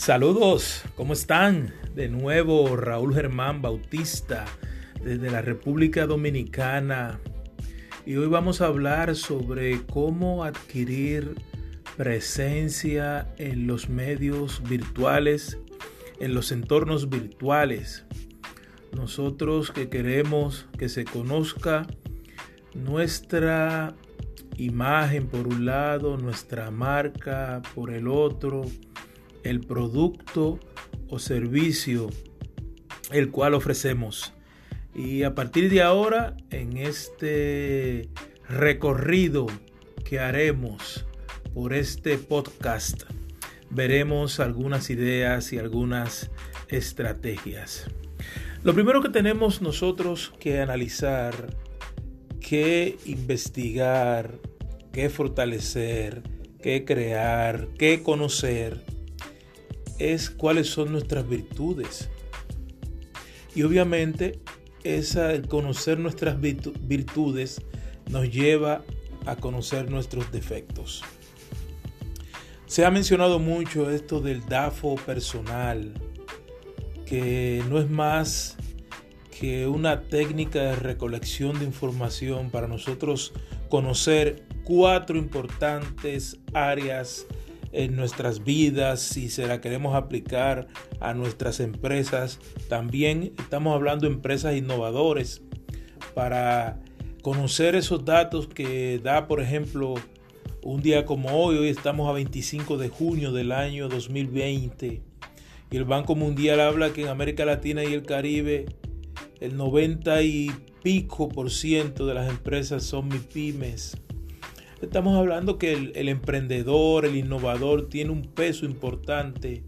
Saludos, ¿cómo están? De nuevo Raúl Germán Bautista desde la República Dominicana y hoy vamos a hablar sobre cómo adquirir presencia en los medios virtuales, en los entornos virtuales. Nosotros que queremos que se conozca nuestra imagen por un lado, nuestra marca por el otro, el producto o servicio el cual ofrecemos. Y a partir de ahora, en este recorrido que haremos por este podcast, veremos algunas ideas y algunas estrategias. Lo primero que tenemos nosotros que analizar, que investigar, que fortalecer, que crear, que conocer, es cuáles son nuestras virtudes. Y obviamente esa, el conocer nuestras virtudes nos lleva a conocer nuestros defectos. Se ha mencionado mucho esto del DAFO personal, que no es más que una técnica de recolección de información para nosotros conocer cuatro importantes áreas en nuestras vidas, si se la queremos aplicar a nuestras empresas. También estamos hablando de empresas innovadores para conocer esos datos que da, por ejemplo, un día como hoy, hoy estamos a 25 de junio del año 2020 y el Banco Mundial habla que en América Latina y el Caribe el 90 y pico por ciento de las empresas son MIPIMES Estamos hablando que el, emprendedor, el innovador tiene un peso importante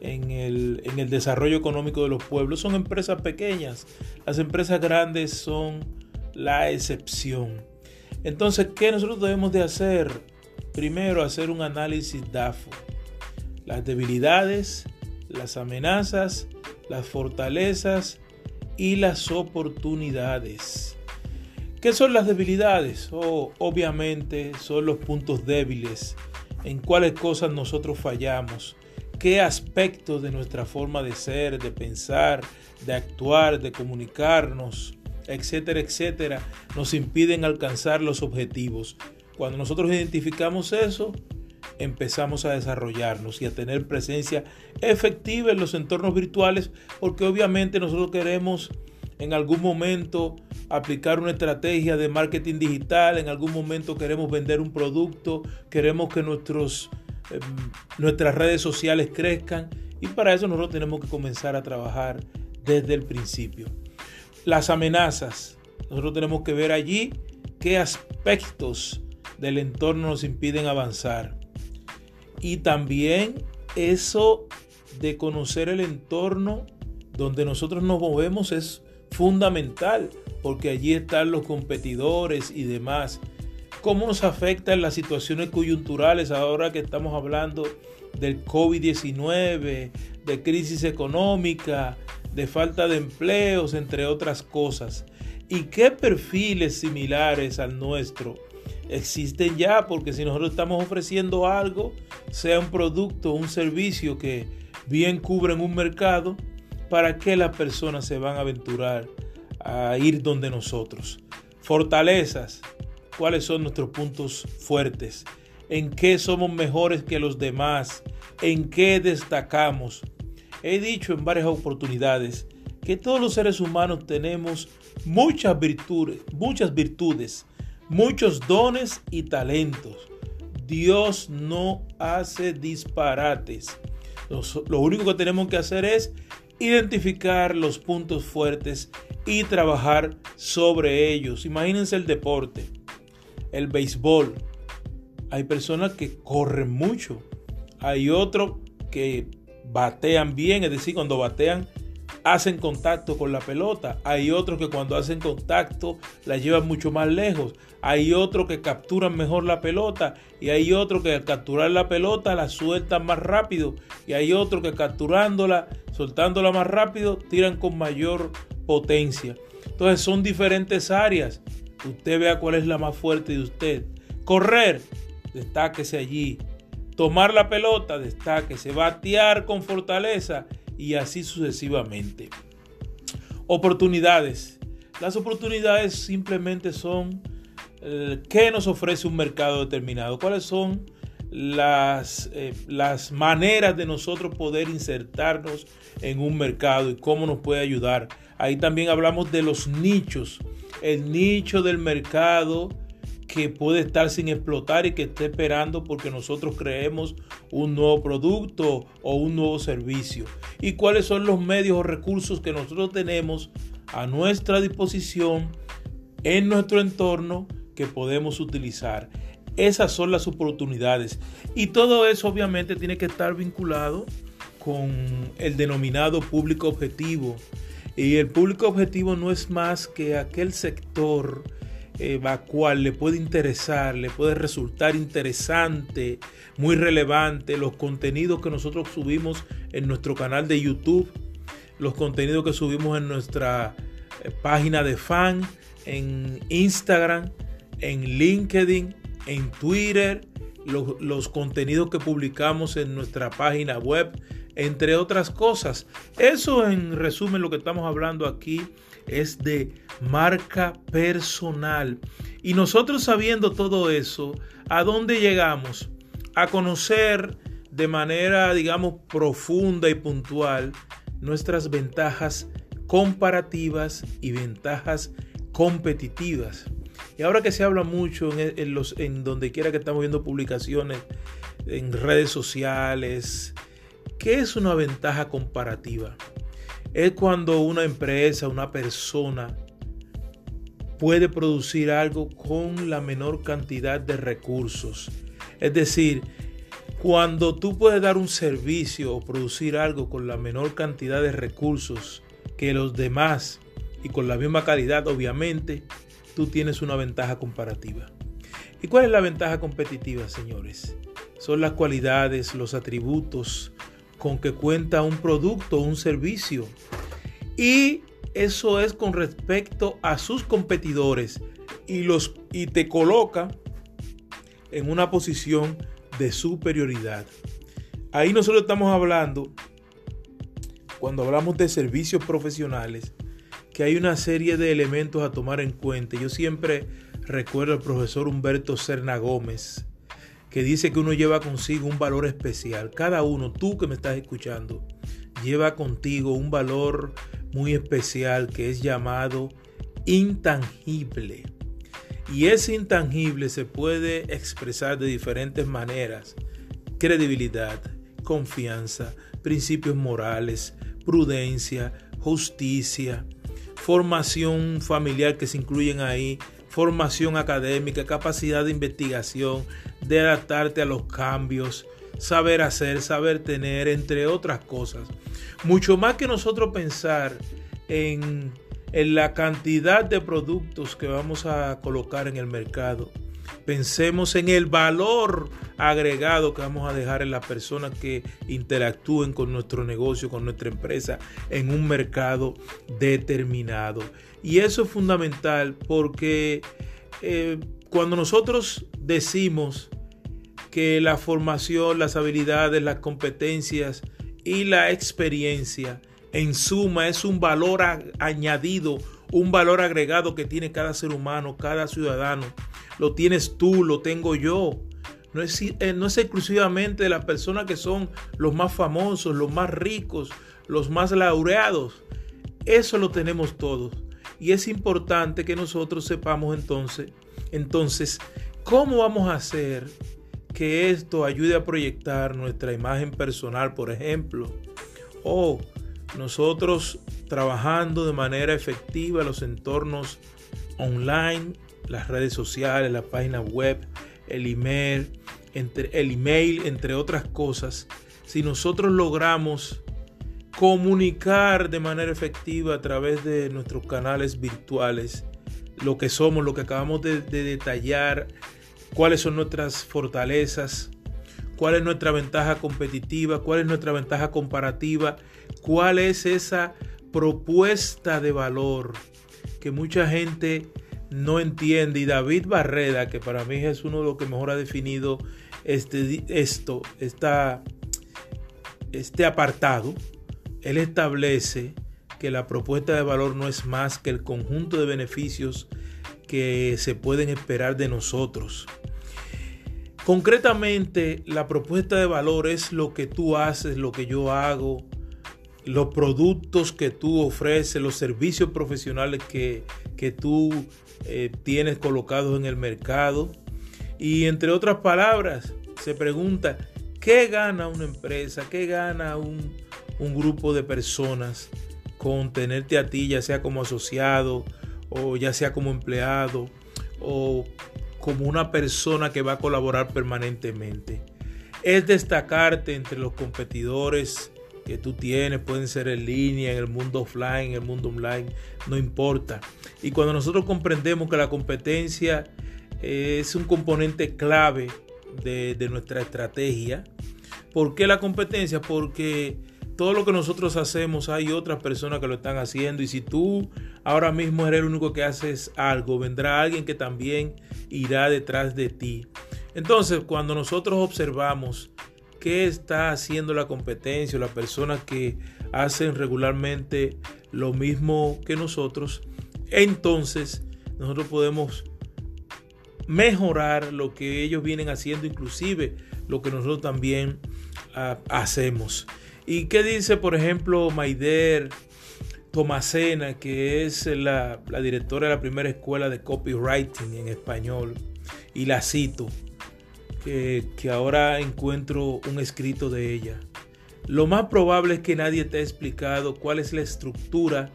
en el, en el, desarrollo económico de los pueblos. Son empresas pequeñas. Las empresas grandes son la excepción. Entonces, ¿qué nosotros debemos de hacer? Primero, hacer un análisis DAFO. Las debilidades, las amenazas, las fortalezas y las oportunidades. ¿Qué son las debilidades? Obviamente son los puntos débiles en cuáles cosas nosotros fallamos, qué aspectos de nuestra forma de ser, de pensar, de actuar, de comunicarnos, etcétera, etcétera, nos impiden alcanzar los objetivos. Cuando nosotros identificamos eso, empezamos a desarrollarnos y a tener presencia efectiva en los entornos virtuales, porque obviamente nosotros queremos en algún momento aplicar una estrategia de marketing digital, en algún momento queremos vender un producto, queremos que nuestros, em, nuestras redes sociales crezcan y para eso nosotros tenemos que comenzar a trabajar desde el principio. Las amenazas, nosotros tenemos que ver allí qué aspectos del entorno nos impiden avanzar. Y también eso de conocer el entorno donde nosotros nos movemos es fundamental porque allí están los competidores y demás. ¿Cómo nos afectan las situaciones coyunturales ahora que estamos hablando del COVID-19, de crisis económica, de falta de empleos, entre otras cosas? ¿Y qué perfiles similares al nuestro existen ya? Porque si nosotros estamos ofreciendo algo, sea un producto un servicio que bien cubren un mercado, ¿para qué las personas se van a aventurar a ir donde nosotros? Fortalezas, ¿cuáles son nuestros puntos fuertes? ¿En qué somos mejores que los demás? ¿En qué destacamos? He dicho en varias oportunidades que todos los seres humanos tenemos muchas virtudes, muchas virtudes, muchos dones y talentos. Dios no hace disparates. Lo, único que tenemos que hacer es identificar los puntos fuertes y trabajar sobre ellos. Imagínense el deporte, el béisbol. Hay personas que corren mucho, hay otros que batean bien, es decir, cuando batean hacen contacto con la pelota. Hay otros que cuando hacen contacto la llevan mucho más lejos. Hay otros que capturan mejor la pelota. Y hay otros que al capturar la pelota la sueltan más rápido. Y hay otros que capturándola, soltándola más rápido, tiran con mayor potencia. Entonces son diferentes áreas. Usted vea cuál es la más fuerte de usted. Correr, destáquese allí. tomar la pelota, se batear con fortaleza y así sucesivamente. Oportunidades. Las oportunidades simplemente son eh, qué nos ofrece un mercado determinado, cuáles son las, eh, las maneras de nosotros poder insertarnos en un mercado y cómo nos puede ayudar. Ahí también hablamos de los nichos, el nicho del mercado que puede estar sin explotar y que esté esperando porque nosotros creemos un nuevo producto o un nuevo servicio. Y cuáles son los medios o recursos que nosotros tenemos a nuestra disposición en nuestro entorno que podemos utilizar. Esas son las oportunidades. Y todo eso obviamente tiene que estar vinculado con el denominado público objetivo. Y el público objetivo no es más que aquel sector a cual le puede interesar, le puede resultar interesante, muy relevante los contenidos que nosotros subimos en nuestro canal de YouTube, los contenidos que subimos en nuestra eh, página de fan, en Instagram, en LinkedIn, en Twitter, los, contenidos que publicamos en nuestra página web, entre otras cosas. Eso en resumen lo que estamos hablando aquí es de marca personal. Y nosotros sabiendo todo eso, ¿a dónde llegamos? A conocer de manera, digamos, profunda y puntual nuestras ventajas comparativas y ventajas competitivas. Y ahora que se habla mucho en, los, en donde quiera que estamos viendo publicaciones, en redes sociales, ¿qué es una ventaja comparativa? Es cuando una empresa, una persona puede producir algo con la menor cantidad de recursos. Es decir, cuando tú puedes dar un servicio o producir algo con la menor cantidad de recursos que los demás y con la misma calidad, obviamente, tú tienes una ventaja comparativa. ¿Y cuál es la ventaja competitiva, señores? Son las cualidades, los atributos con que cuenta un producto o un servicio. Y eso es con respecto a sus competidores y, los, y te coloca en una posición de superioridad. Ahí nosotros estamos hablando, cuando hablamos de servicios profesionales, que hay una serie de elementos a tomar en cuenta. Yo siempre recuerdo al profesor Humberto Serna Gómez, que dice que uno lleva consigo un valor especial. Cada uno, tú que me estás escuchando, lleva contigo un valor muy especial que es llamado intangible. Y ese intangible se puede expresar de diferentes maneras. Credibilidad, confianza, principios morales, prudencia, justicia, formación familiar que se incluyen ahí, formación académica, capacidad de investigación, de adaptarte a los cambios, saber hacer, saber tener, entre otras cosas. Mucho más que nosotros pensar en, en la cantidad de productos que vamos a colocar en el mercado Pensemos en el valor agregado que vamos a dejar en las personas que interactúen con nuestro negocio, con nuestra empresa, en un mercado determinado. Y eso es fundamental porque eh, cuando nosotros decimos que la formación, las habilidades, las competencias y la experiencia en suma es un valor añadido, un valor agregado que tiene cada ser humano, cada ciudadano, lo tienes tú, lo tengo yo. No es, eh, no es exclusivamente de las personas que son los más famosos, los más ricos, los más laureados. Eso lo tenemos todos. Y es importante que nosotros sepamos entonces, entonces, cómo vamos a hacer que esto ayude a proyectar nuestra imagen personal, por ejemplo, o nosotros trabajando de manera efectiva los entornos online las redes sociales, la página web, el email, entre, el email, entre otras cosas, si nosotros logramos comunicar de manera efectiva a través de nuestros canales virtuales lo que somos, lo que acabamos de, de detallar, cuáles son nuestras fortalezas, cuál es nuestra ventaja competitiva, cuál es nuestra ventaja comparativa, cuál es esa propuesta de valor que mucha gente no entiende y David Barreda, que para mí es uno de los que mejor ha definido este, esto, esta, este apartado, él establece que la propuesta de valor no es más que el conjunto de beneficios que se pueden esperar de nosotros. Concretamente, la propuesta de valor es lo que tú haces, lo que yo hago, los productos que tú ofreces, los servicios profesionales que, que tú eh, tienes colocados en el mercado. Y entre otras palabras, se pregunta, ¿qué gana una empresa? ¿Qué gana un, un grupo de personas con tenerte a ti, ya sea como asociado o ya sea como empleado o como una persona que va a colaborar permanentemente. Es destacarte entre los competidores que tú tienes, pueden ser en línea, en el mundo offline, en el mundo online, no importa. Y cuando nosotros comprendemos que la competencia es un componente clave de, de nuestra estrategia, ¿por qué la competencia? Porque todo lo que nosotros hacemos hay otras personas que lo están haciendo y si tú ahora mismo eres el único que haces algo, vendrá alguien que también irá detrás de ti. Entonces, cuando nosotros observamos qué está haciendo la competencia, las personas que hacen regularmente lo mismo que nosotros, entonces nosotros podemos mejorar lo que ellos vienen haciendo, inclusive lo que nosotros también ah, hacemos. ¿Y qué dice, por ejemplo, Maider Tomasena, que es la, directora de la primera escuela de copywriting en español? Y la cito, que, ahora encuentro un escrito de ella. Lo más probable es que nadie te ha explicado cuál es la estructura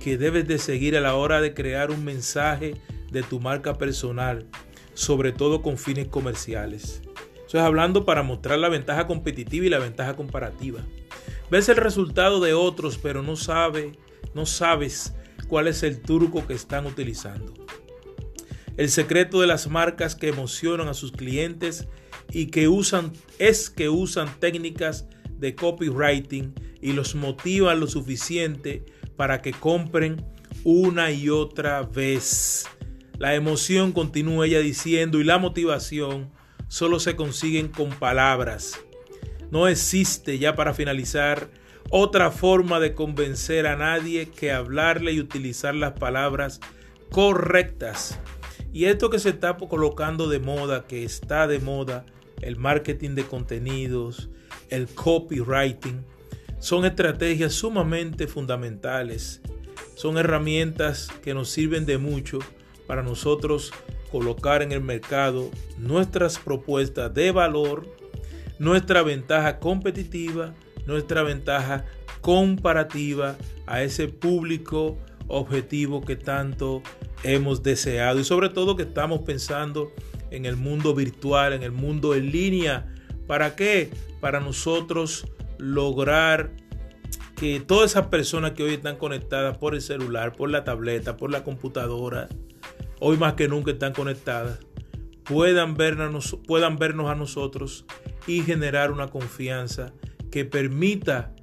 que debes de seguir a la hora de crear un mensaje de tu marca personal, sobre todo con fines comerciales. Eso es hablando para mostrar la ventaja competitiva y la ventaja comparativa. Ves el resultado de otros, pero no sabe, no sabes cuál es el truco que están utilizando. El secreto de las marcas que emocionan a sus clientes y que usan es que usan técnicas de copywriting y los motivan lo suficiente para que compren una y otra vez. La emoción, continúa ella diciendo, y la motivación solo se consiguen con palabras. No existe, ya para finalizar, otra forma de convencer a nadie que hablarle y utilizar las palabras correctas. Y esto que se está colocando de moda, que está de moda, el marketing de contenidos, el copywriting, son estrategias sumamente fundamentales. Son herramientas que nos sirven de mucho para nosotros colocar en el mercado nuestras propuestas de valor nuestra ventaja competitiva, nuestra ventaja comparativa a ese público objetivo que tanto hemos deseado y sobre todo que estamos pensando en el mundo virtual, en el mundo en línea. ¿Para qué? Para nosotros lograr que todas esas personas que hoy están conectadas por el celular, por la tableta, por la computadora, hoy más que nunca están conectadas, puedan vernos, puedan vernos a nosotros y generar una confianza que permita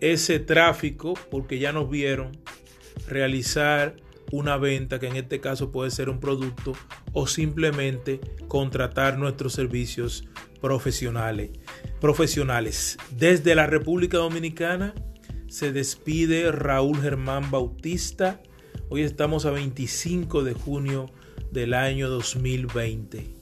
ese tráfico, porque ya nos vieron, realizar una venta, que en este caso puede ser un producto, o simplemente contratar nuestros servicios profesionales. profesionales. Desde la República Dominicana se despide Raúl Germán Bautista. Hoy estamos a 25 de junio del año 2020.